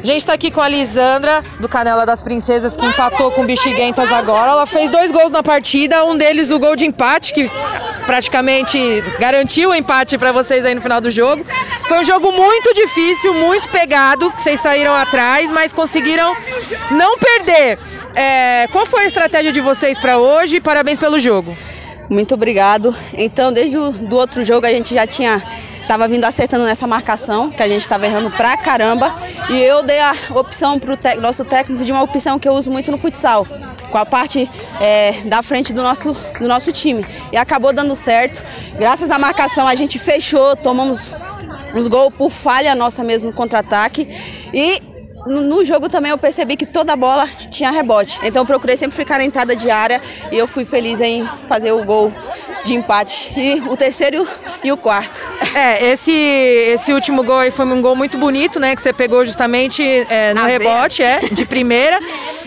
A gente tá aqui com a Lisandra, do Canela das Princesas, que empatou com o Bexiguentas agora. Ela fez dois gols na partida, um deles o gol de empate, que praticamente garantiu o empate para vocês aí no final do jogo. Foi um jogo muito difícil, muito pegado, que vocês saíram atrás, mas conseguiram não perder. É, qual foi a estratégia de vocês para hoje? Parabéns pelo jogo. Muito obrigado. Então, desde o do outro jogo a gente já tinha tava vindo acertando nessa marcação, que a gente estava errando pra caramba, e eu dei a opção pro nosso técnico de uma opção que eu uso muito no futsal, com a parte é, da frente do nosso, do nosso time. E acabou dando certo. Graças à marcação a gente fechou, tomamos os gols por falha nossa mesmo no contra-ataque. E no jogo também eu percebi que toda bola tinha rebote. Então eu procurei sempre ficar na entrada de área e eu fui feliz em fazer o gol de empate. E o terceiro e o quarto. É, esse, esse último gol aí foi um gol muito bonito, né? Que você pegou justamente é, no rebote, é, de primeira.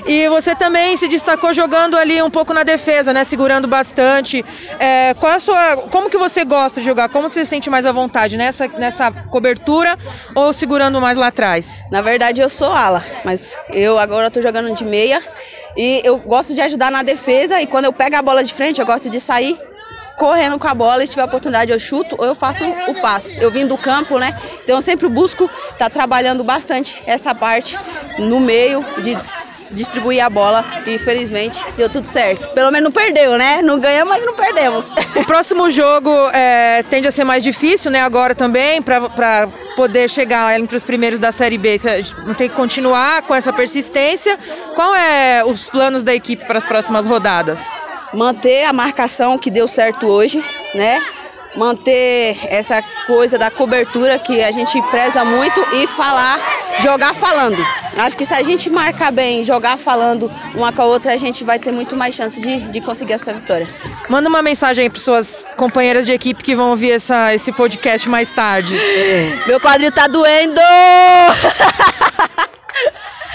E você também se destacou jogando ali um pouco na defesa, né? Segurando bastante. É, qual a sua, como que você gosta de jogar? Como você se sente mais à vontade? Nessa, nessa cobertura ou segurando mais lá atrás? Na verdade, eu sou ala, mas eu agora estou jogando de meia. E eu gosto de ajudar na defesa. E quando eu pego a bola de frente, eu gosto de sair correndo com a bola, e se tiver oportunidade eu chuto ou eu faço o passe. Eu vim do campo, né? Então eu sempre busco estar tá trabalhando bastante essa parte no meio de distribuir a bola e felizmente deu tudo certo. Pelo menos não perdeu, né? Não ganhamos, mas não perdemos. O próximo jogo é, tende a ser mais difícil, né? Agora também, para poder chegar entre os primeiros da Série B. Você tem que continuar com essa persistência. Qual é os planos da equipe para as próximas rodadas? Manter a marcação que deu certo hoje, né? Manter essa coisa da cobertura que a gente preza muito e falar, jogar falando. Acho que se a gente marcar bem, jogar falando uma com a outra, a gente vai ter muito mais chance de, de conseguir essa vitória. Manda uma mensagem aí para suas companheiras de equipe que vão ouvir essa, esse podcast mais tarde. Meu quadril tá doendo!